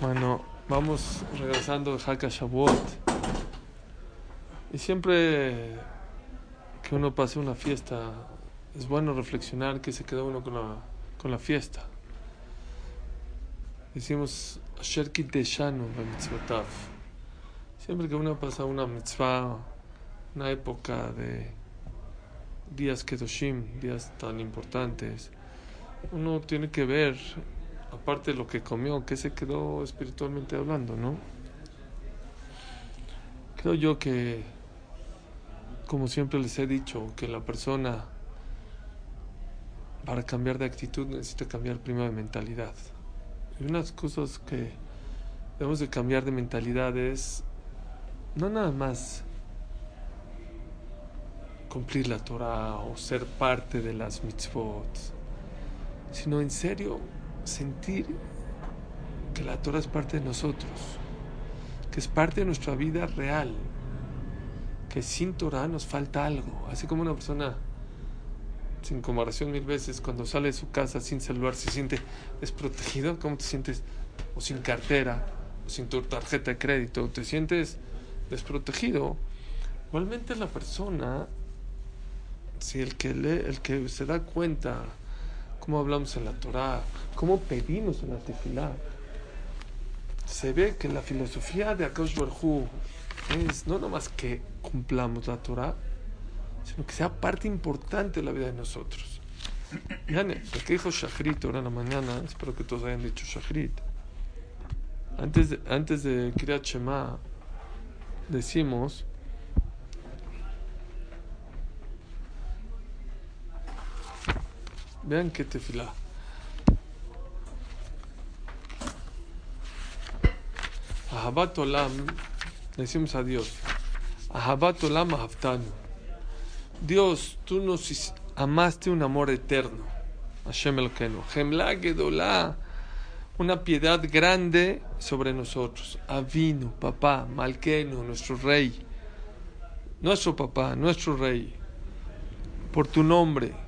Bueno, vamos regresando de Haka Shavuot. Y siempre que uno pase una fiesta, es bueno reflexionar que se queda uno con la, con la fiesta. Decimos, Siempre que uno pasa una mitzvah, una época de días Kedoshim, días tan importantes, uno tiene que ver aparte de lo que comió, que se quedó espiritualmente hablando, ¿no? Creo yo que, como siempre les he dicho, que la persona para cambiar de actitud necesita cambiar primero de mentalidad. Y unas cosas que debemos de cambiar de mentalidad es no nada más cumplir la Torah o ser parte de las mitzvot, sino en serio sentir que la Torah es parte de nosotros, que es parte de nuestra vida real, que sin Torah nos falta algo, así como una persona sin comparación mil veces cuando sale de su casa sin celular se siente desprotegido, ¿cómo te sientes? O sin cartera, o sin tu tarjeta de crédito, te sientes desprotegido. Igualmente la persona, si el que lee, el que se da cuenta cómo hablamos en la Torah, cómo pedimos en la tefilá. Se ve que la filosofía de Akash Barhu es no nomás que cumplamos la Torah, sino que sea parte importante de la vida de nosotros. Vean, lo que dijo Shachrit ahora en la mañana, espero que todos hayan dicho Shachrit. Antes de, antes de Kiryat Shema, decimos Vean qué tefilá. Ahabat Olam, decimos a Dios. Ahabat Olam Ahaftanu. Dios, tú nos amaste un amor eterno. Hashem Elkenu. Gemla Gedolá, una piedad grande sobre nosotros. Avinu, papá, Malkenu, nuestro rey. Nuestro papá, nuestro rey. Por tu nombre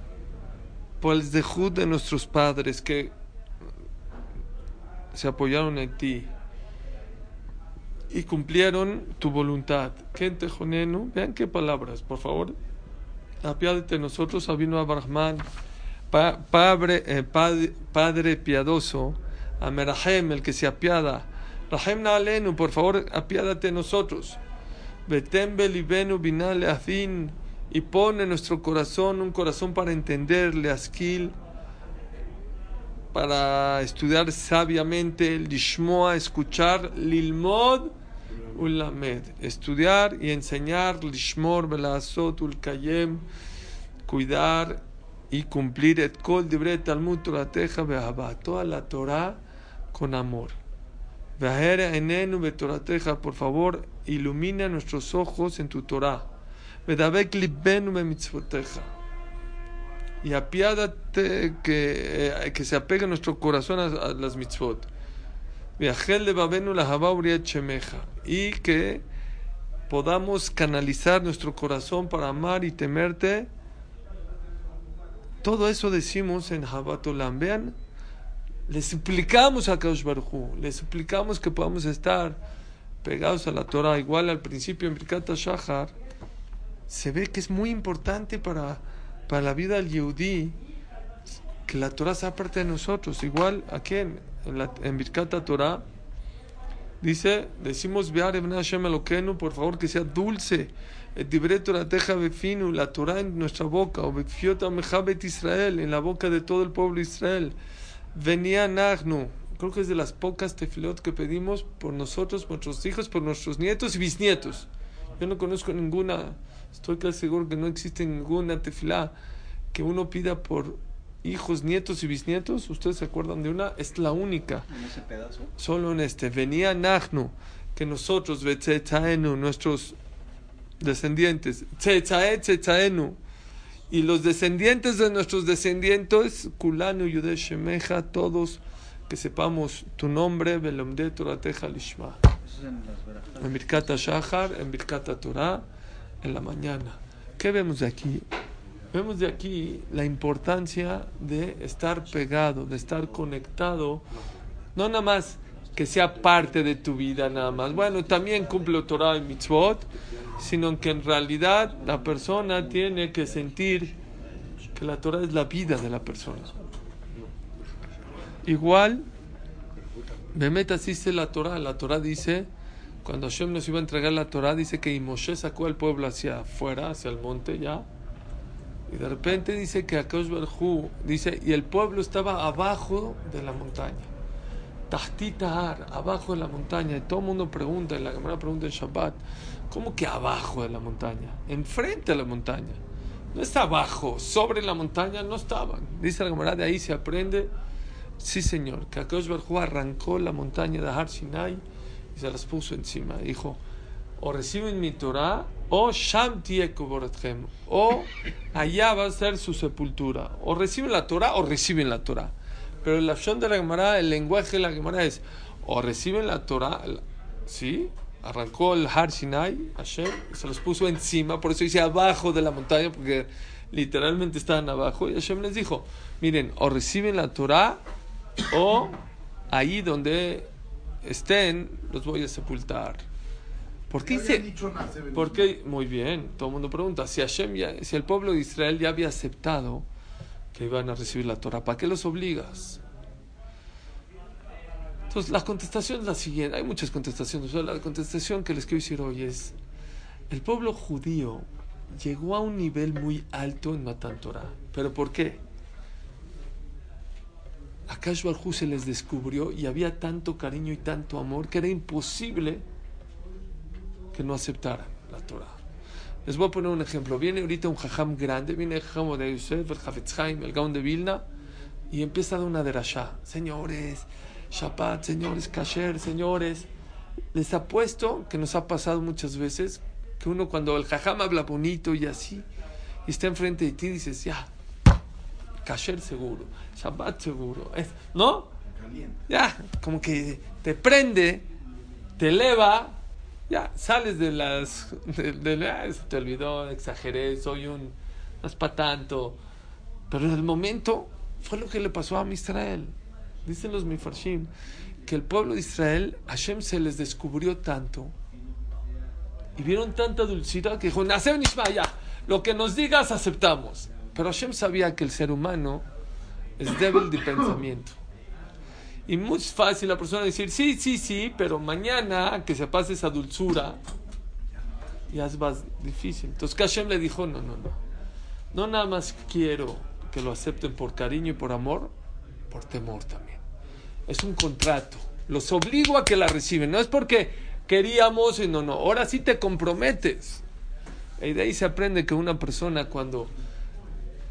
por el dejud de nuestros padres que se apoyaron en ti y cumplieron tu voluntad. Vean qué palabras, por favor. Apiádate nosotros, Abino Abrahman, padre, eh, padre, piadoso, Amerahem, el que se apiada. Rahem Naalenu, por favor, apiádate nosotros. Betem belibenu binale afin y pone en nuestro corazón un corazón para entenderle a para estudiar sabiamente, el Lishmoa, escuchar, Lilmod, Ulamed, estudiar y enseñar, Lishmor, Belasot, Ulkayem, cuidar y cumplir et kol dibre Talmud Torateja Behabá, toda la Torah con amor. Enenu Betorateja, por favor, ilumina nuestros ojos en tu Torah y apiádate que, eh, que se apegue nuestro corazón a, las mitzvot. Y que podamos canalizar nuestro corazón para amar y temerte. Todo eso decimos en Habatolam. Vean, le suplicamos a Kaush le suplicamos que podamos estar pegados a la Torah. Igual al principio en Birkat Shahar se ve que es muy importante para, para la vida del Yehudi que la Torah sea parte de nosotros. Igual aquí en, en, Birkata Torah dice, decimos por favor que sea dulce. la Torah en nuestra boca, o Israel, en la boca de todo el pueblo de Israel. Venía Nagnu, creo que es de las pocas tefilot que pedimos por nosotros, por nuestros hijos, por nuestros nietos y bisnietos. Yo no conozco ninguna Estoy casi seguro que no existe ninguna tefilá que uno pida por hijos, nietos y bisnietos. ¿Ustedes se acuerdan de una? Es la única. ¿En ese pedazo? Solo en este. Venía Nahnu, que nosotros, nuestros descendientes, y los descendientes de nuestros descendientes, Kulanu, Yudeshemeja, todos que sepamos tu nombre, Belomde Torateja Lishma. En Birkata Shahar, en Birkata Torah en la mañana. ¿Qué vemos de aquí? Vemos de aquí la importancia de estar pegado, de estar conectado, no nada más que sea parte de tu vida nada más. Bueno, también cumple Torah y mitzvot, sino que en realidad la persona tiene que sentir que la Torah es la vida de la persona. Igual, Bemet dice la Torah. La Torah dice, cuando Hashem nos iba a entregar la Torah, dice que Moshe sacó al pueblo hacia afuera, hacia el monte ya. Y de repente dice que Akash Barhu, dice, y el pueblo estaba abajo de la montaña. Tahtitar, abajo de la montaña. Y todo el mundo pregunta, y la Gemara pregunta en Shabbat, ¿cómo que abajo de la montaña? Enfrente de la montaña. No está abajo, sobre la montaña no estaban. Dice la Gemara, de ahí se aprende, sí señor, que Akash Barhu arrancó la montaña de Har Sinai y se las puso encima. Dijo, o reciben mi Torah, o Sham o allá va a ser su sepultura. O reciben la Torah o reciben la Torah. Pero la opción de la Gemara, el lenguaje de la Gemara es, o reciben la Torah, ¿sí? Arrancó el Har Sinai, Hashem, se los puso encima, por eso dice abajo de la montaña, porque literalmente estaban abajo. Y Hashem les dijo, miren, o reciben la Torah, o ahí donde estén, los voy a sepultar. ¿Por qué dice? ¿Por qué? Muy bien, todo el mundo pregunta. Si, Hashem ya, si el pueblo de Israel ya había aceptado que iban a recibir la Torah, ¿para qué los obligas? Entonces, la contestación es la siguiente. Hay muchas contestaciones. la contestación que les quiero decir hoy es: el pueblo judío llegó a un nivel muy alto en Matan Torah. ¿Pero por qué? A Kashbar se les descubrió y había tanto cariño y tanto amor que era imposible que no aceptaran la Torah. Les voy a poner un ejemplo. Viene ahorita un jajam grande, viene el jajam de Yosef, el Hafetz el Gaon de Vilna, y empieza a dar una derashá. Señores, Shabbat, señores, Kasher, señores. Les apuesto que nos ha pasado muchas veces que uno cuando el jajam habla bonito y así, y está enfrente de ti, dices, ya, Kasher seguro, Shabbat seguro, ¿no? Ya, como que te prende, te eleva ya sales de las de, ah, te olvidó exageré soy un no es para tanto. Pero en el momento fue lo que le pasó a Israel. Dicen los mifarshim que el pueblo de Israel Hashem se les descubrió tanto y vieron tanta dulzura que dijo ya lo que nos digas aceptamos pero Hashem sabía que el ser humano es débil de pensamiento y muy fácil la persona decir, sí, sí, sí, pero mañana que se pase esa dulzura, ya es más difícil. Entonces Kashem le dijo, no, no, no. No nada más quiero que lo acepten por cariño y por amor, por temor también. Es un contrato. Los obligo a que la reciben. No es porque queríamos y no, no. Ahora sí te comprometes. Y de ahí se aprende que una persona cuando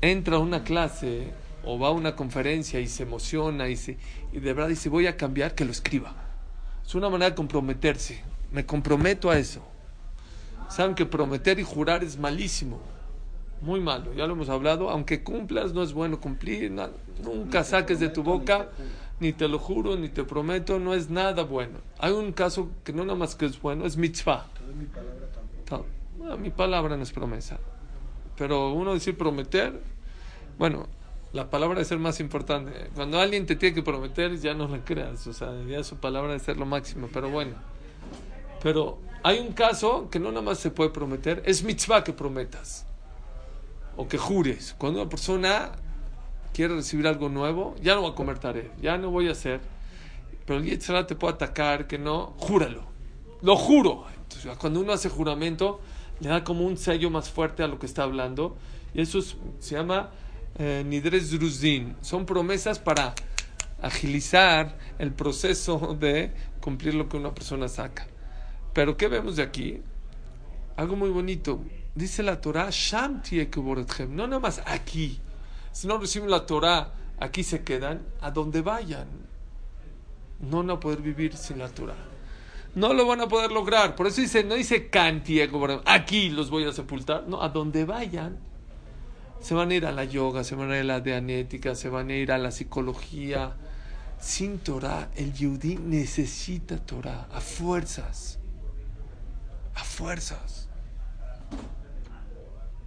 entra a una clase o va a una conferencia y se emociona y, se, y de verdad dice voy a cambiar, que lo escriba. Es una manera de comprometerse. Me comprometo a eso. Saben que prometer y jurar es malísimo. Muy malo, ya lo hemos hablado. Aunque cumplas, no es bueno cumplir. nunca saques de tu boca, ni te lo juro, ni te prometo, no es nada bueno. Hay un caso que no nada más que es bueno, es mitzvah. mi palabra no es promesa. Pero uno decir prometer, bueno, la palabra de ser más importante. Cuando alguien te tiene que prometer, ya no le creas. O sea, ya su palabra de ser lo máximo. Pero bueno. Pero hay un caso que no nada más se puede prometer. Es mitzvah que prometas. O que jures. Cuando una persona quiere recibir algo nuevo, ya no voy a comer tarea. Ya no voy a hacer. Pero el Yetzirah te puede atacar, que no. Júralo. Lo juro. Entonces, cuando uno hace juramento, le da como un sello más fuerte a lo que está hablando. Y eso se llama Nidres Druzin. Son promesas para agilizar el proceso de cumplir lo que una persona saca. Pero ¿qué vemos de aquí? Algo muy bonito. Dice la Torah, Sham no nada más aquí. Si no reciben la Torah, aquí se quedan, a donde vayan. No van a poder vivir sin la Torah. No lo van a poder lograr. Por eso dice, no dice Kanti, aquí los voy a sepultar. No, a donde vayan se van a ir a la yoga, se van a ir a la dianética, se van a ir a la psicología. Sin Torah, el yudí necesita Torah a fuerzas. A fuerzas.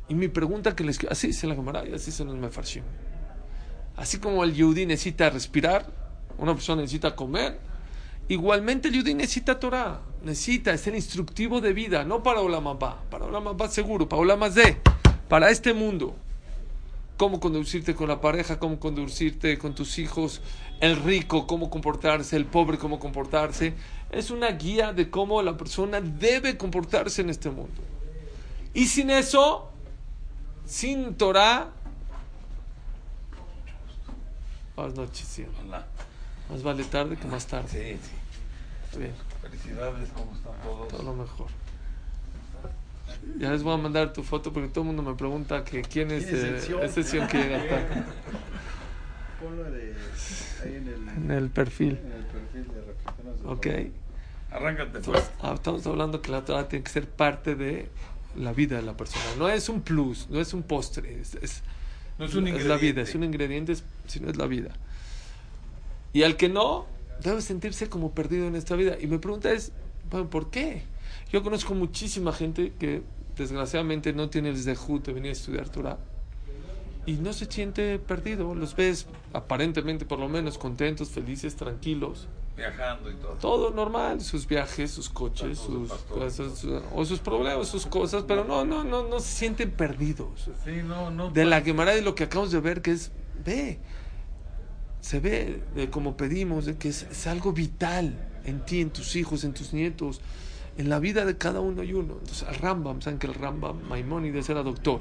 Y mi pregunta que les así se la Gemara así se nos me farshim. Así como el yudí necesita respirar, una persona necesita comer, igualmente el yudí necesita Torah, necesita, es el instructivo de vida, no para Olamapá, para Olamapá seguro, para Olamazé, para este mundo. Cómo conducirte con la pareja, cómo conducirte con tus hijos, el rico, cómo comportarse, el pobre, cómo comportarse. Es una guía de cómo la persona debe comportarse en este mundo. Y sin eso, sin Torah, buenas noches, Hola. Más vale tarde que más tarde. Sí, sí. Bien. Felicidades, ¿cómo están todos? Todo lo mejor. Ya les voy a mandar tu foto porque todo el mundo me pregunta que quién es, eh, es sesión que Ponlo de, ahí en el, en el perfil. En el perfil de reflexiones. Ok. Arráncate pues. Ah, estamos hablando que la Torah tiene que ser parte de la vida de la persona. No es un plus, no es un postre, es, es, no es, un es la vida, es un ingrediente, sino es la vida. Y al que no, debe sentirse como perdido en esta vida. Y mi pregunta es, bueno, ¿por qué? Yo conozco muchísima gente que desgraciadamente no tiene el zehut de venir a estudiar Torah y no se siente perdido. Los ves aparentemente, por lo menos, contentos, felices, tranquilos. Viajando y todo. Todo normal, sus viajes, sus coches, sus cosas, o sus problemas, sus cosas, pero no, no, no, no se sienten perdidos. Sí, no, no. De la Gemara de lo que acabamos de ver, que es, ve, se ve de como pedimos, de que es, es algo vital en ti, en tus hijos, en tus nietos, en la vida de cada uno y uno. Entonces, el Rambam, saben que el Rambam Maimónides era doctor.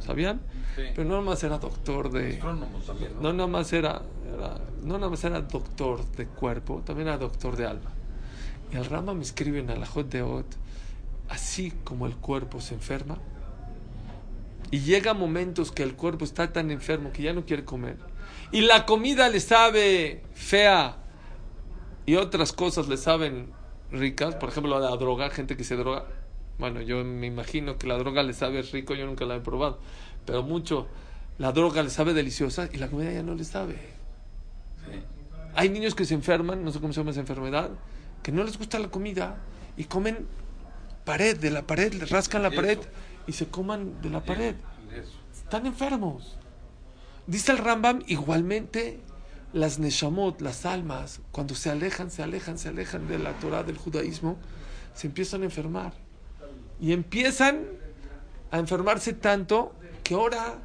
¿Sabían? Sí. Pero no nada más era doctor de. También, ¿no? No nada más era, era- no nada más era doctor de cuerpo, también era doctor de alma. Y el Rambam escribe en Alajot de Ot, así como el cuerpo se enferma, y llega momentos que el cuerpo está tan enfermo que ya no quiere comer, y la comida le sabe fea, y otras cosas le saben ricas, por ejemplo la droga, gente que se droga, bueno, yo me imagino que la droga le sabe rico, yo nunca la he probado, pero mucho, la droga le sabe deliciosa y la comida ya no le sabe. Sí. Hay niños que se enferman, no sé cómo se llama esa enfermedad, que no les gusta la comida y comen pared, de la pared, le rascan la pared y se coman de la pared. Están enfermos. Dice el Rambam, igualmente las neshamot, las almas, cuando se alejan, se alejan, se alejan de la Torah, del judaísmo, se empiezan a enfermar. Y empiezan a enfermarse tanto que ahora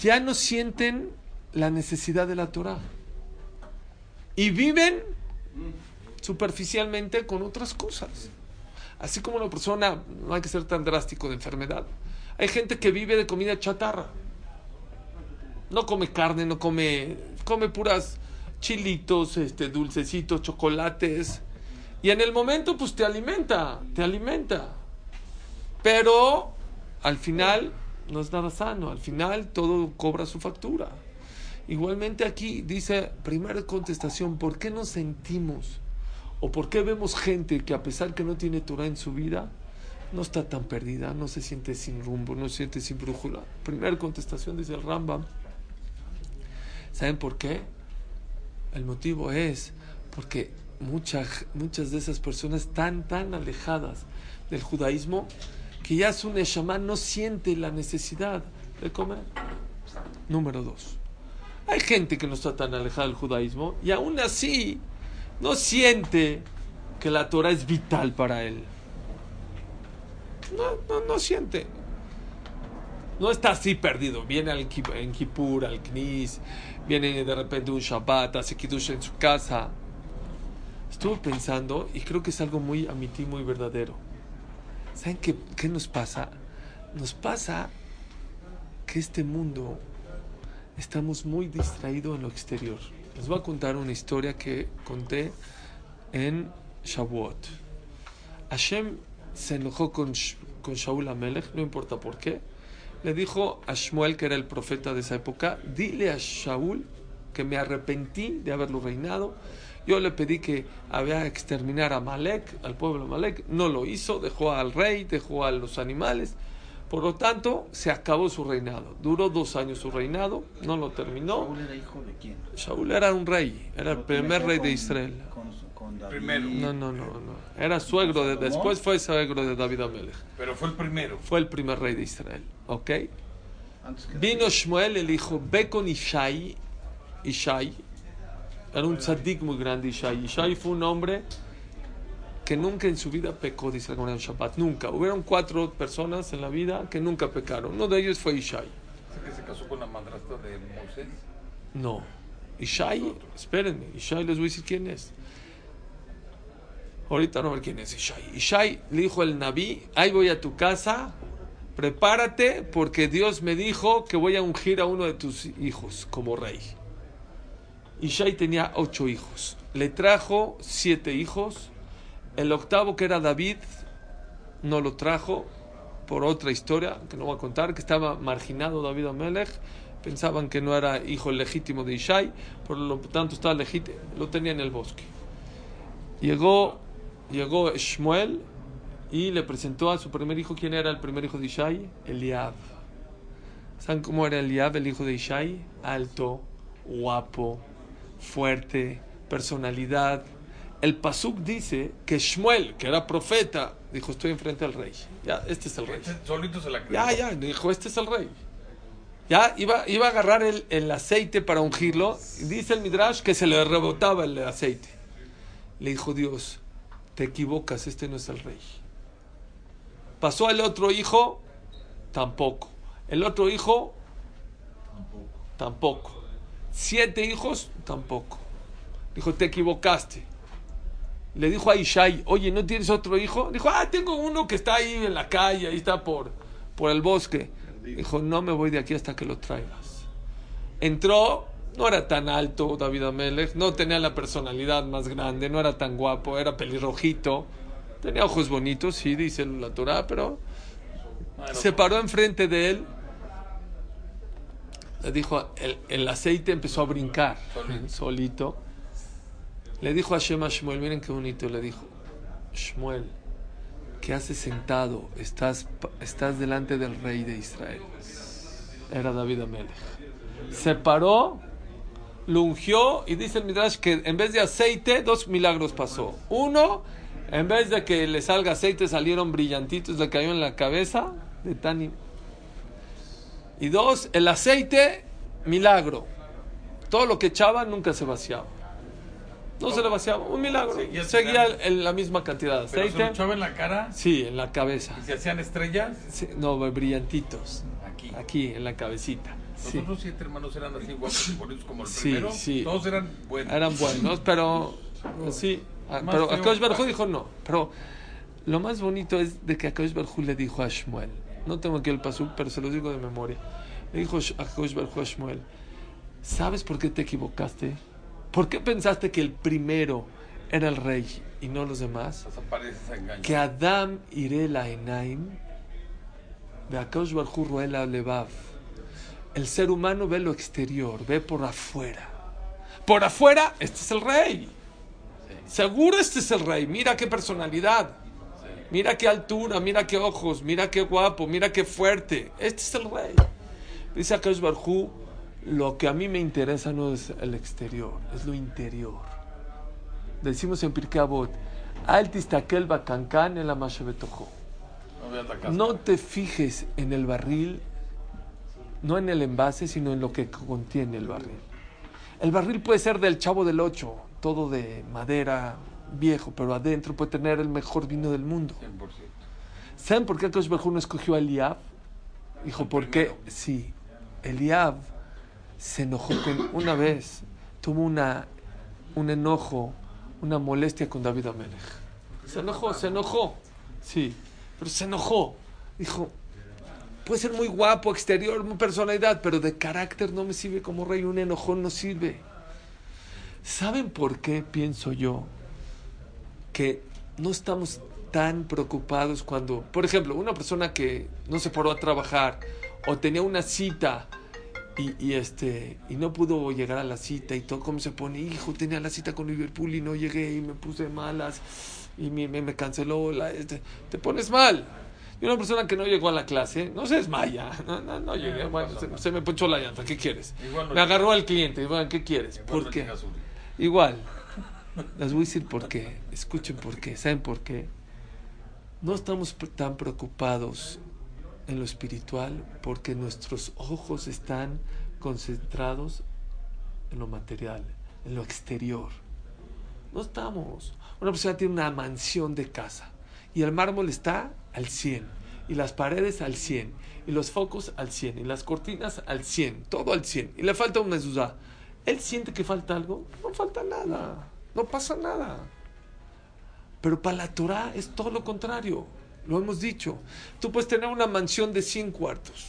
ya no sienten la necesidad de la Torah. Y viven superficialmente con otras cosas. Así como una persona, no hay que ser tan drástico de enfermedad. Hay gente que vive de comida chatarra. No come carne, no come, come puras chilitos, este, dulcecitos, chocolates. Y en el momento, pues te alimenta, te alimenta. Pero al final no es nada sano. Al final todo cobra su factura. Igualmente aquí dice, primera contestación, ¿por qué nos sentimos o por qué vemos gente que a pesar que no tiene Torah en su vida, no está tan perdida, no se siente sin rumbo, no se siente sin brújula? Primera contestación dice el Rambam. ¿Saben por qué? El motivo es porque muchas muchas de esas personas están tan alejadas del judaísmo que ya su neshama no siente la necesidad de comer. Número dos. Hay gente que no está tan alejada del judaísmo y aún así no siente que la Torah es vital para él. No, no, no siente. No está así perdido. Viene al, en Kippur, al Knis, viene de repente un Shabbat, hace Kiddush en su casa. Estuve pensando y creo que es algo muy amití, muy verdadero. ¿Saben qué, qué nos pasa? Nos pasa que este mundo estamos muy distraídos en lo exterior. Les voy a contar una historia que conté en Shavuot. Hashem se enojó con, con Shaul Amelech, no importa por qué. Le dijo a Shmuel, que era el profeta de esa época, dile a Shaul que me arrepentí de haberlo reinado. Yo le pedí que había exterminar a Malek, al pueblo de Malek. No lo hizo, dejó al rey, dejó a los animales. Por lo tanto, se acabó su reinado. Duró dos años su reinado, no lo terminó. Saúl era hijo de quién? Shaul era un rey, era el primer rey de Israel. Con, con David. Primero. No, no, no, no. Era suegro de, después fue suegro de David Amelech. Pero fue el primero. Fue el primer rey de Israel, ¿ok? Vino Shmuel, el hijo, ve con Ishai. Ishai. Era un tzadik muy grande, Ishai. Ishai fue un hombre que nunca en su vida pecó, dice la comunidad Shabbat. Nunca. Hubieron cuatro personas en la vida que nunca pecaron. Uno de ellos fue Ishai. ¿Ese que se casó con la madrastra de Moisés? No. Ishai, espérenme, Ishai les voy a decir quién es. Ahorita no ver quién es Ishai. Ishai le dijo el Naví, ahí voy a tu casa, prepárate porque Dios me dijo que voy a ungir a uno de tus hijos como rey. Ishai tenía ocho hijos. Le trajo siete hijos. El octavo, que era David, no lo trajo por otra historia que no voy a contar, que estaba marginado David Amelech. Pensaban que no era hijo legítimo de Ishai, por lo tanto estaba legítimo, lo tenía en el bosque. Llegó, llegó Shmuel y le presentó a su primer hijo. ¿Quién era el primer hijo de Ishai? Eliab. ¿Saben cómo era Eliab, el hijo de Ishai? Alto, guapo, fuerte, personalidad. El Pasuk dice que Shmuel, que era profeta, dijo: Estoy enfrente del rey. Ya, este es el rey. Este solito se la creyó. Ya, ya, dijo: Este es el rey. Ya iba, iba a agarrar el, el aceite para ungirlo. Y dice el Midrash que se le rebotaba el aceite. Le dijo Dios: Te equivocas, este no es el rey. Pasó el otro hijo, tampoco. El otro hijo, tampoco. Siete hijos, tampoco. Dijo, te equivocaste. Le dijo a Ishai, oye, ¿no tienes otro hijo? Dijo, ah, tengo uno que está ahí en la calle, ahí está por, por el bosque. Dijo, no me voy de aquí hasta que lo traigas. Entró, no era tan alto David Amelech, no tenía la personalidad más grande, no era tan guapo, era pelirrojito. Tenía ojos bonitos, sí, dice la Torah, pero se paró enfrente de él. Le dijo, el, el aceite empezó a brincar Solito. Le dijo a Shema Shmuel, miren qué bonito, le dijo, Shmuel, ¿qué haces sentado? Estás, estás delante del rey de Israel. Era David Amelech. Se paró, lo ungió y dice el Midrash que en vez de aceite, dos milagros pasó. Uno, en vez de que le salga aceite, salieron brillantitos, le cayó en la cabeza de tan... Y dos, el aceite, milagro. Todo lo que echaba nunca se vaciaba. No se le vaciaba, un milagro. Seguía en la misma cantidad de Pero se lo aceite. echaba en la cara Sí, en la cabeza. y se hacían estrellas Sí, no, brillantitos. aquí. Aquí, en la cabecita. Los Sí. otros siete hermanos eran así guapos y bonitos como el primero. sí. Todos eran buenos. Eran buenos, pero sí. ah, Pero feo. Akadosh Barjú dijo no. Pero lo más bonito es de que Akadosh Barjú le dijo a Shmuel. No tengo aquí el pasuk, pero se lo digo de memoria. Le dijo Sh- Akadosh Barjú a Shmuel. ¿Sabes por qué te equivocaste? ¿Por qué pensaste que el primero era el rey y no los demás? Que Adam iré la enaim, de Akadosh Barjú roe la levav. El ser humano ve lo exterior, ve por afuera. Por afuera, este es el rey. Seguro este es el rey. Mira qué personalidad. Mira qué altura, mira qué ojos, mira qué guapo, mira qué fuerte. Este es el rey. Dice Akash Barjú, lo que a mí me interesa no es el exterior, es lo interior. Decimos en Pirkei Avot, Al tistakel bakankan el amashebetojo. No veas la. No te fijes en el barril, no en el envase, sino en lo que contiene el barril. El barril puede ser del chavo del 8, todo de madera, viejo, pero adentro puede tener el mejor vino del mundo. 100%. ¿Saben por qué Akash no escogió a Eliab? Dijo, ¿por qué? Sí, Eliab se enojó con, una vez, tuvo una, un enojo, una molestia con David Amelech. Se enojó, se enojó. Sí, pero se enojó. Dijo, puede ser muy guapo, exterior, muy personalidad, pero de carácter no me sirve como rey. Un enojón no sirve. ¿Saben por qué pienso yo que no estamos tan preocupados cuando, por ejemplo, una persona que no se paró a trabajar o tenía una cita y, este y no pudo llegar a la cita y todo cómo se pone, hijo, tenía la cita con Liverpool y no llegué y me puse malas y me, me, me canceló, la, este, te pones mal. Y una persona que no llegó a la clase, no se desmaya, no, no, no llegué, bueno, pasa se, me ponchó la llanta, ¿qué quieres? Igual no me agarró al cliente, bueno, ¿qué quieres? Igual ¿Por no qué? Igual. Les voy a decir por qué. Escuchen por qué. ¿Saben por qué? No estamos tan preocupados en lo espiritual porque nuestros ojos están concentrados en lo material, en lo exterior. No estamos. Una persona tiene una mansión de casa y el mármol está al 100 y las paredes al 100 y los focos al 100 y las cortinas al 100, todo al 100 y le falta un mezuzá. Él siente que falta algo, no falta nada, no pasa nada. Pero para la Torah es todo lo contrario, lo hemos dicho. Tú puedes tener una mansión de 100 cuartos.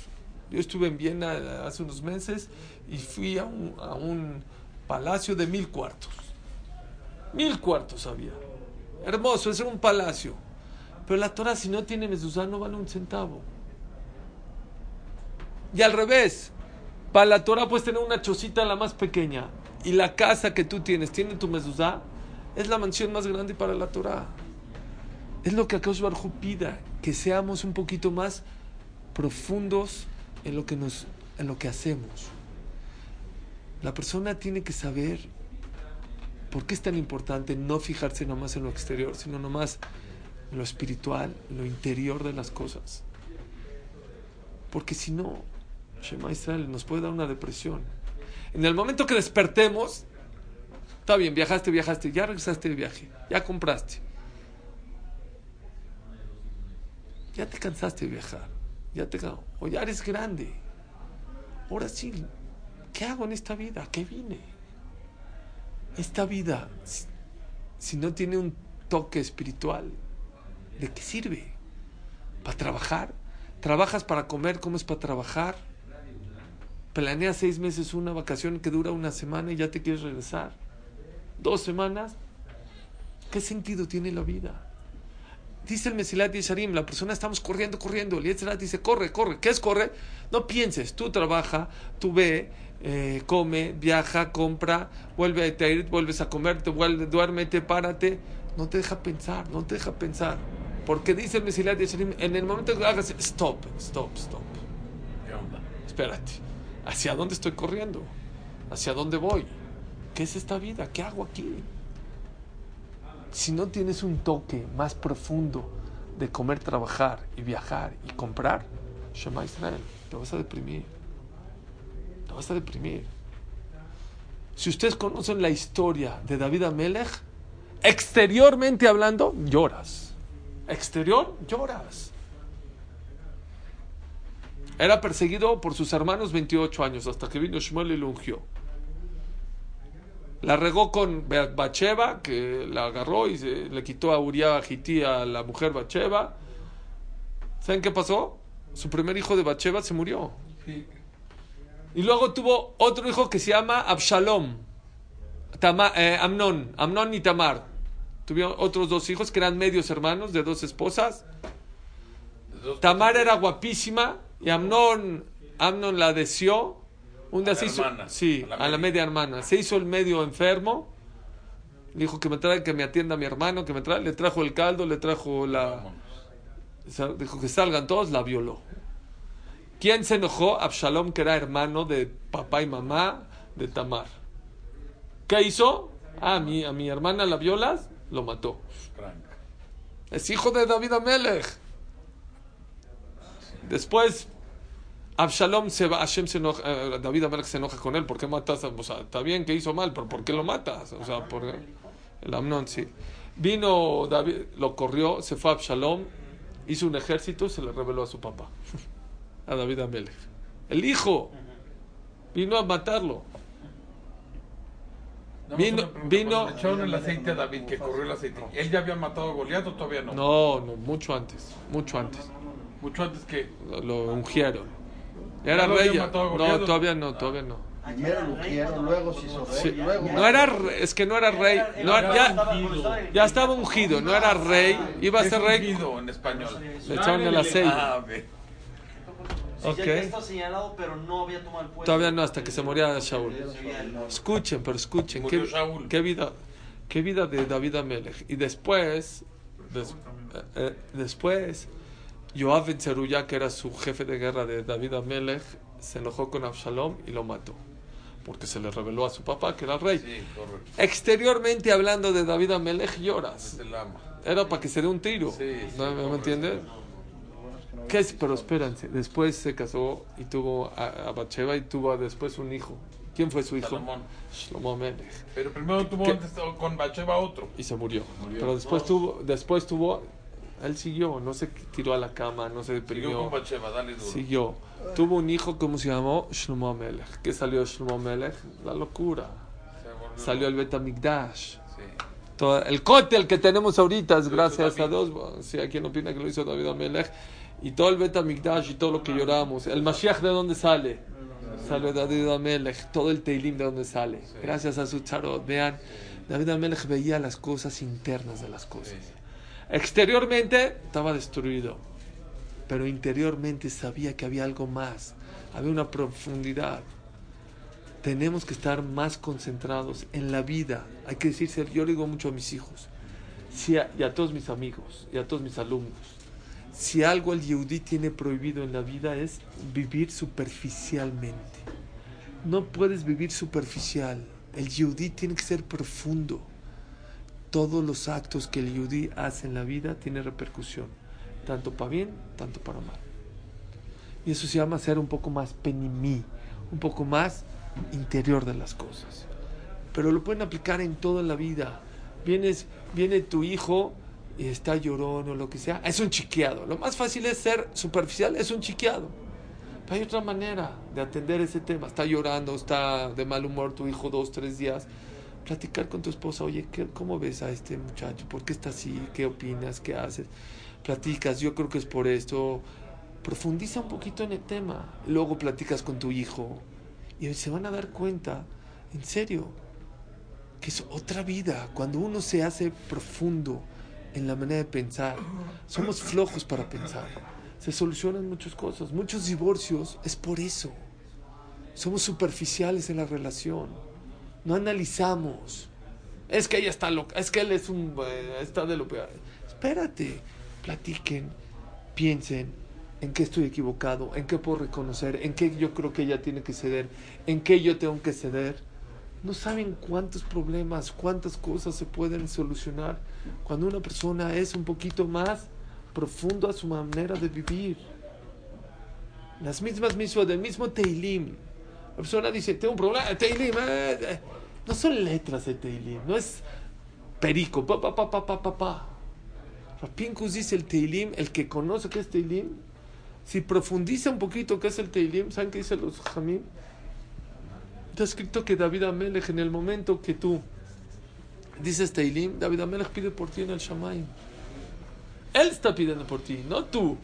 Yo estuve en Viena hace unos meses y fui a un, a un palacio de mil cuartos. Mil cuartos había. Hermoso, es un palacio. Pero la Torah, si no tiene mezuzá, no vale un centavo. Y al revés, para la Torah puedes tener una chocita la más pequeña. Y la casa que tú tienes, tiene tu mezuzá, es la mansión más grande para la Torah. Es lo que Akash Barhu pida, que seamos un poquito más profundos en lo que, nos, en lo que hacemos. La persona tiene que saber por qué es tan importante no fijarse nomás en lo exterior, sino nomás lo espiritual, lo interior de las cosas. Porque si no, Shema Israel nos puede dar una depresión. En el momento que despertemos, está bien, viajaste, viajaste, ya regresaste de viaje, ya compraste. Ya te cansaste de viajar, ya te o ya eres grande. Ahora sí, ¿qué hago en esta vida? ¿Qué vine? Esta vida, si no tiene un toque espiritual, ¿de qué sirve? ¿Para trabajar? ¿Trabajas para comer? ¿Comes para trabajar? planeas seis meses una vacación que dura una semana y ya te quieres regresar. Dos semanas. ¿Qué sentido tiene la vida? Dice el Mesilat Yesharim, la persona estamos corriendo, corriendo. El Yetzerat dice, corre, corre. ¿Qué es corre? No pienses, tú trabaja, tú ve, eh, come, viaja, compra, vuelve a ir, vuelves a comer, te vuelve, duérmete, párate. No te deja pensar, no te deja pensar. Porque dice el Mesilat Yesharim, en el momento que hagas, stop, stop, stop. Espérate. ¿Hacia dónde estoy corriendo? ¿Hacia dónde voy? ¿Qué es esta vida? ¿Qué hago aquí? Si no tienes un toque más profundo de comer, trabajar y viajar y comprar, Shema Israel, te vas a deprimir. Te vas a deprimir. Si ustedes conocen la historia de David Amelech, exteriormente hablando, lloras. Exterior, lloras. Era perseguido por sus hermanos 28 años, hasta que vino Shmuel y lo ungió. La regó con Bacheva, que la agarró y se, le quitó a Uriah a la mujer Bacheva. ¿Saben qué pasó? Su primer hijo de Bacheva se murió. Y luego tuvo otro hijo que se llama Absalom. Eh, Amnon, Amnon y Tamar. Tuvieron otros dos hijos que eran medios hermanos de dos esposas. Tamar era guapísima y Amnon, Amnon la deseó. Un día se hizo, sí, a la, media. hermana. Se hizo el medio enfermo. dijo que me traiga, que me atienda a mi hermano, que me trae. Le trajo el caldo, le trajo la. Dijo que salgan todos, la violó. ¿Quién se enojó? Absalom, que era hermano de papá y mamá de Tamar. ¿Qué hizo? Ah, a mi, a mi hermana la violas, lo mató. Es hijo de David Amelech. Después, Absalom se va, Hashem se enoja, eh, David Amelech se enoja con él. ¿Por qué matas? O sea, está bien que hizo mal, pero ¿por qué lo matas? O sea, por el Amnon, sí. Vino David, lo corrió, se fue a Absalom, hizo un ejército y se le reveló a su papá, a David Amelech. El hijo vino a matarlo. Vino, vino. echaron el aceite a David, que corrió el aceite. ¿Él ya había matado a Goliat o todavía no? No, no, mucho antes, mucho antes. Mucho antes que. Lo, ungieron. Era rey. No, todavía no, todavía no. Primero lo ungieron, luego se hizo rey. Luego no era, es que no era rey. No, ya, ya estaba ungido, no era rey. Iba a ser rey. ungido en español. Le echaron el aceite. Ok. Okay. ya está señalado, pero no había tomado el puesto. Todavía no, hasta que se moría Shaul. Escuchen, pero escuchen. ¿Qué, qué, vida, qué vida de David Amelech. Y después, des, eh, eh, después, Yoav Ben que era su jefe de guerra de David Amelech, se enojó con Absalom y lo mató. porque se le reveló a su papá que era el rey. Sí. Exteriormente hablando de David Amelech lloras. Era para que se dé un tiro. Sí, sí, ¿No me entiendes? ¿Qué es? Pero espérense, después se casó y tuvo a, a Bathsheba y tuvo después un hijo. ¿Quién fue su hijo? Salomón. Shlomo Amelech. Pero primero tuvo con Bacheva otro. y se murió. Pero después tuvo, después tuvo, él siguió, no se tiró a la cama, no se Siguió deprimió, con Bacheva, dale duro. siguió. Tuvo un hijo, ¿cómo se llamó? Shlomo Melech. ¿Qué salió de Shlomo Melech? La locura. Salió el Betamigdash. Sí. Todo- el cóctel que tenemos ahorita es gracias a. Dios. Bueno, Sí, quien opina que lo hizo David Amelech. Y todo el Betamigdash y todo lo que lloramos. El Mashiach de dónde sale? Sale David Amelech. Todo el Teilim de dónde sale. Gracias a su charot. Vean, David Amelech veía las cosas internas de las cosas. Exteriormente estaba destruido. Pero interiormente sabía que había algo más. Había una profundidad tenemos que estar más concentrados en la vida. Hay que decirse, yo le digo mucho a mis hijos a- y a todos mis amigos y a todos mis alumnos. Si algo el Yehudí tiene prohibido en la vida es vivir superficialmente. No puedes vivir superficial. El Yehudí tiene que ser profundo. Todos los actos que el Yehudí hace en la vida tienen repercusión, tanto para bien, tanto para mal. Y eso se llama ser un poco más penimí, un poco más interior de las cosas. Pero lo pueden aplicar en toda la vida. Vienes, viene tu hijo y está llorón o lo que sea, es un chiqueado. Lo más fácil es ser superficial, es un chiqueado. Pero hay otra manera de atender ese tema. Está llorando, está de mal humor tu hijo dos, tres días. Platicar con tu esposa, oye, ¿qué, ¿cómo ves a este muchacho? ¿Por qué está así? ¿Qué opinas? ¿Qué haces? Platicas, yo creo que es por esto. Profundiza un poquito en el tema. Luego platicas con tu hijo y se van a dar cuenta, en serio, que es otra vida. Cuando uno se hace profundo en la manera de pensar, somos flojos para pensar. Se solucionan muchas cosas. Muchos divorcios es por eso. Somos superficiales en la relación. No analizamos. Es que ella está loca. Es que él es un. eh, está de lo peor. Espérate. Platiquen. Piensen en qué estoy equivocado. En qué puedo reconocer. En qué yo creo que ella tiene que ceder. En qué yo tengo que ceder. No saben cuántos problemas, cuántas cosas se pueden solucionar cuando una persona es un poquito más profundo a su manera de vivir. Las mismas mismas del mismo Teilim. La persona dice, tengo un problema, Teilim. eh, eh". No son letras de Teilim, no es perico, pa, pa, pa, pa, pa, pa, pa. Rapinkus dice el Teilim, el que conoce qué es Teilim, si profundiza un poquito qué es el Teilim, ¿saben qué dicen los Jamim? Está escrito que David Amelech, en el momento que tú dices Teilim, David Amelech pide por ti en el Shamaim. Él está pidiendo por ti, no tú.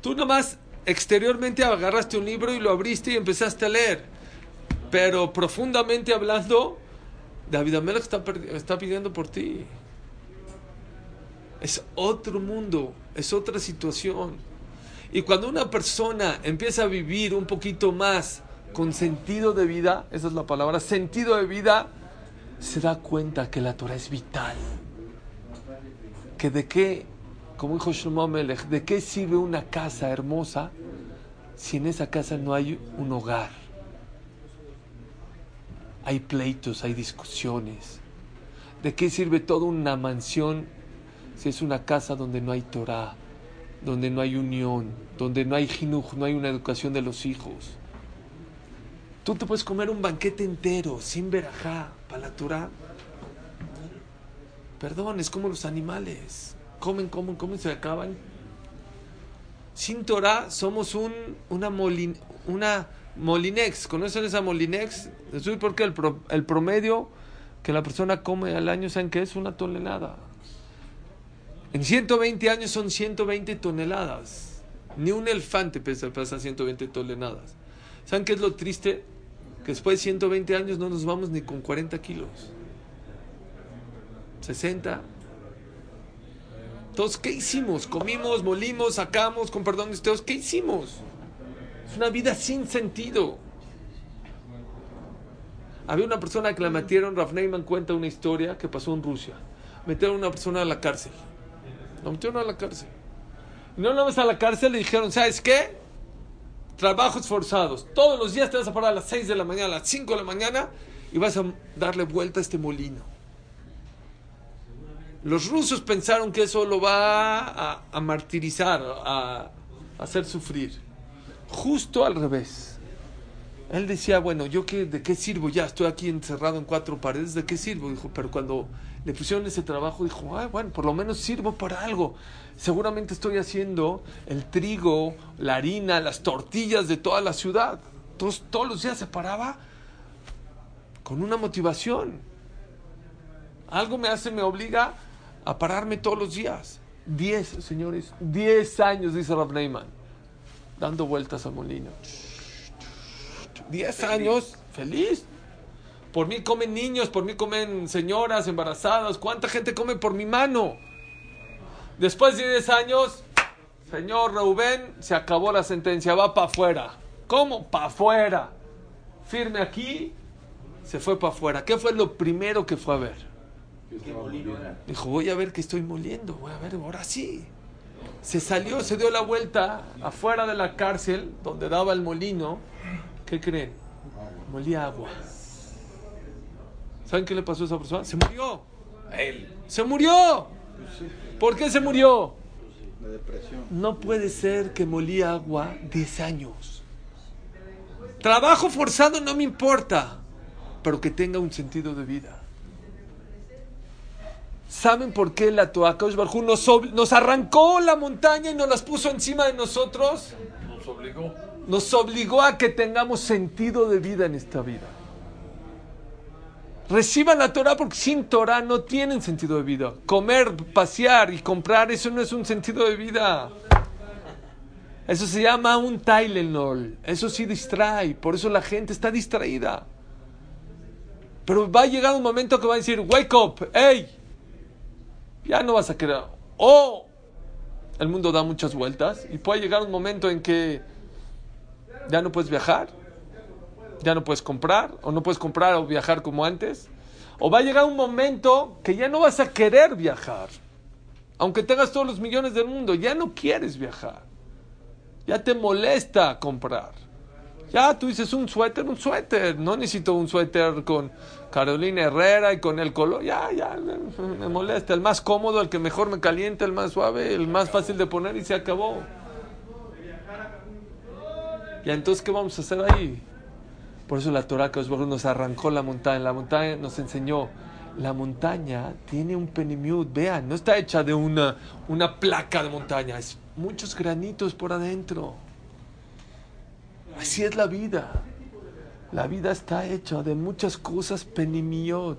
Tú nomás exteriormente agarraste un libro y lo abriste y empezaste a leer. Pero profundamente hablando, David Amelech está, está pidiendo por ti. Es otro mundo, es otra situación. Y cuando una persona empieza a vivir un poquito más con sentido de vida, esa es la palabra, sentido de vida, se da cuenta que la Torah es vital. Que de qué, como dijo Shlomo Melech, de qué sirve una casa hermosa si en esa casa no hay un hogar. Hay pleitos, hay discusiones. ¿De qué sirve toda una mansión si es una casa donde no hay Torah, donde no hay unión, donde no hay jinuj, no hay una educación de los hijos? Tú te puedes comer un banquete entero sin verajá para la Torah. Perdón, es como los animales. Comen, comen, comen, se acaban. Sin Torah somos un, una, molin, una Molinex. ¿Conocen esa Molinex? Eso es porque el, pro- el promedio que la persona come al año, ¿saben qué es? Una tonelada. En 120 años son 120 toneladas. Ni un elefante pesa, pesa 120 toneladas. ¿Saben qué es lo triste? Que después de 120 años no nos vamos ni con 40 kilos. 60. Entonces, ¿qué hicimos? Comimos, molimos, sacamos, con perdón de ustedes, ¿qué hicimos? Es una vida sin sentido. Había una persona que la metieron, Raf Neyman cuenta una historia que pasó en Rusia. Metieron a una persona a la cárcel. La metieron a la cárcel. No una vez a la cárcel le dijeron, ¿sabes qué? Trabajos forzados. Todos los días te vas a parar a las 6 de la mañana, a las 5 de la mañana y vas a darle vuelta a este molino. Los rusos pensaron que eso lo va a, martirizar, a, hacer sufrir. Justo al revés. Él decía, bueno, ¿yo qué, de qué sirvo? Ya estoy aquí encerrado en cuatro paredes, ¿de qué sirvo? Dijo, pero cuando le pusieron ese trabajo, dijo, ah, bueno, por lo menos sirvo para algo. Seguramente estoy haciendo el trigo, la harina, las tortillas de toda la ciudad. Entonces, todos los días se paraba con una motivación. Algo me hace, me obliga a pararme todos los días. Diez, señores, diez años, dice Rav Neyman, dando vueltas al molino. Diez años, feliz. Por mí comen niños, por mí comen señoras embarazadas. ¿Cuánta gente come por mi mano? Después de 10 años, señor Reuben, se acabó la sentencia, va para afuera. ¿Cómo? Para afuera. Firme aquí, se fue para afuera. ¿Qué fue lo primero que fue a ver? Dijo, voy a ver que estoy moliendo, voy a ver, ahora sí. Se salió, se dio la vuelta afuera de la cárcel donde daba el molino. ¿Qué creen? Molía agua. ¿Saben qué le pasó a esa persona? Se murió. él. Se murió. ¿Por qué se murió? No puede ser que molía agua 10 años. Trabajo forzado no me importa, pero que tenga un sentido de vida. ¿Saben por qué la Toacaos Barjú nos, nos arrancó la montaña y nos las puso encima de nosotros? Nos obligó. Nos obligó a que tengamos sentido de vida en esta vida. Reciban la Torah porque sin Torah no tienen sentido de vida. Comer, pasear y comprar, eso no es un sentido de vida. Eso se llama un Tylenol. Eso sí distrae. Por eso la gente está distraída. Pero va a llegar un momento que va a decir, wake up, hey, ya no vas a querer. O el mundo da muchas vueltas y puede llegar un momento en que ya no puedes viajar ya no puedes comprar, o no puedes comprar o viajar como antes. O va a llegar un momento que ya no vas a querer viajar. Aunque tengas todos los millones del mundo, ya no quieres viajar. Ya te molesta comprar. Ya tú dices un suéter, un suéter. No necesito un suéter con Carolina Herrera y con el color. Ya, ya, me molesta. El más cómodo, el que mejor me calienta, el más suave, el más fácil de poner y se acabó. Y entonces, ¿qué vamos a hacer ahí? Por eso la Torah que nos arrancó la montaña. La montaña nos enseñó. La montaña tiene un penimiut. Vean, no está hecha de una, una placa de montaña. Es muchos granitos por adentro. Así es la vida. La vida está hecha de muchas cosas penimiot.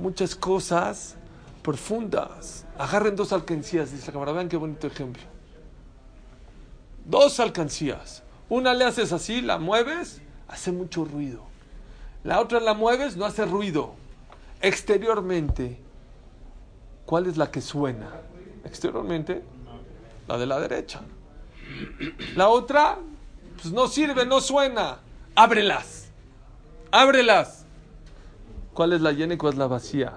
Muchas cosas profundas. Agarren dos alcancías, dice la cámara. Vean qué bonito ejemplo. Dos alcancías. Una le haces así, la mueves hace mucho ruido. La otra la mueves, no hace ruido. Exteriormente, ¿cuál es la que suena? Exteriormente, la de la derecha. La otra, pues no sirve, no suena. Ábrelas. Ábrelas. ¿Cuál es la llena y cuál es la vacía?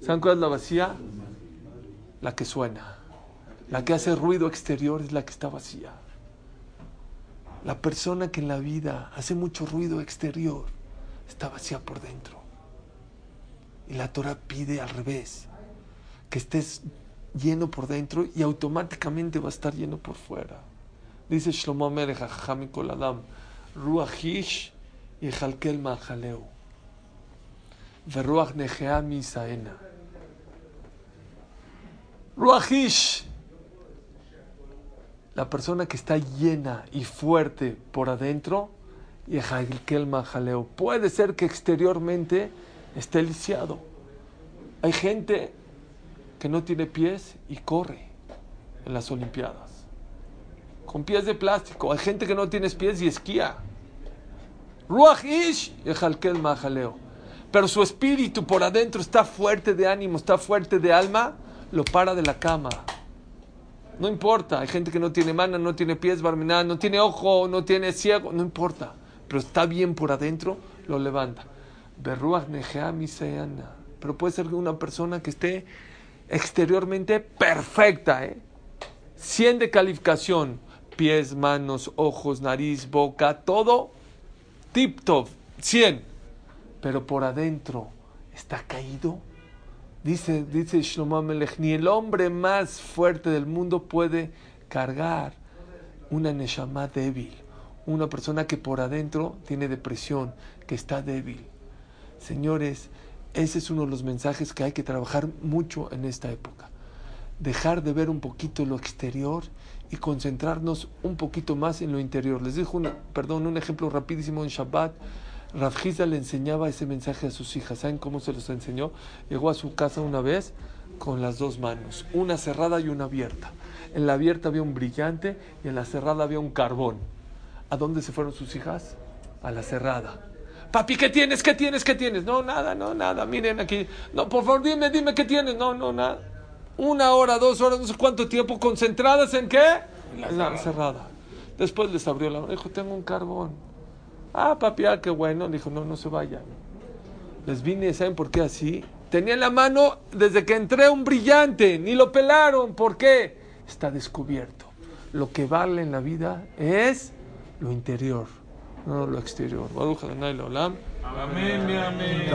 ¿Saben cuál es la vacía? La que suena. La que hace ruido exterior es la que está vacía. La persona que en la vida hace mucho ruido exterior está vacía por dentro. Y la Torah pide al revés, que estés lleno por dentro y automáticamente va a estar lleno por fuera. Dice Shlomo Amelech Kol Adam, Ruachish y Jalkel Mahaleu. Veruach Nechea Misaena. Ruachish la persona que está llena y fuerte por adentro, y jaleo. Puede ser que exteriormente esté lisiado. Hay gente que no tiene pies y corre en las Olimpiadas. Con pies de plástico. Hay gente que no tiene pies y esquía. Pero su espíritu por adentro está fuerte de ánimo, está fuerte de alma, lo para de la cama no importa, hay gente que no tiene mano, no tiene pies, barminal, no tiene ojo, no tiene ciego, no importa. Pero está bien por adentro, lo levanta. Pero puede ser una persona que esté exteriormente perfecta, ¿eh? 100 de calificación, pies, manos, ojos, nariz, boca, todo tip top, 100. Pero por adentro está caído. Dice, dice Shlomo Melech, ni el hombre más fuerte del mundo puede cargar una neshama débil, una persona que por adentro tiene depresión, que está débil. Señores, ese es uno de los mensajes que hay que trabajar mucho en esta época. Dejar de ver un poquito lo exterior y concentrarnos un poquito más en lo interior. Les dejo perdón, un ejemplo rapidísimo en Shabbat. Rafjiza le enseñaba ese mensaje a sus hijas. ¿Saben cómo se los enseñó? Llegó a su casa una vez con las dos manos, una cerrada y una abierta. En la abierta había un brillante y en la cerrada había un carbón. ¿A dónde se fueron sus hijas? A la cerrada. Papi, ¿qué tienes? ¿Qué tienes? ¿Qué tienes? No, nada, no, nada. Miren aquí. No, por favor, dime, dime qué tienes. No, no, nada. Una hora, dos horas, no sé cuánto tiempo, concentradas en qué? En la, cerrada. Después les abrió la mano. Dijo, tengo un carbón. Ah, papi, ah, qué bueno. Dijo, no, no se vayan. Les vine, ¿saben por qué así? Tenía en la mano desde que entré un brillante. Ni lo pelaron. ¿Por qué? Está descubierto. Lo que vale en la vida es lo interior no lo exterior. Leolam. Amén, amén.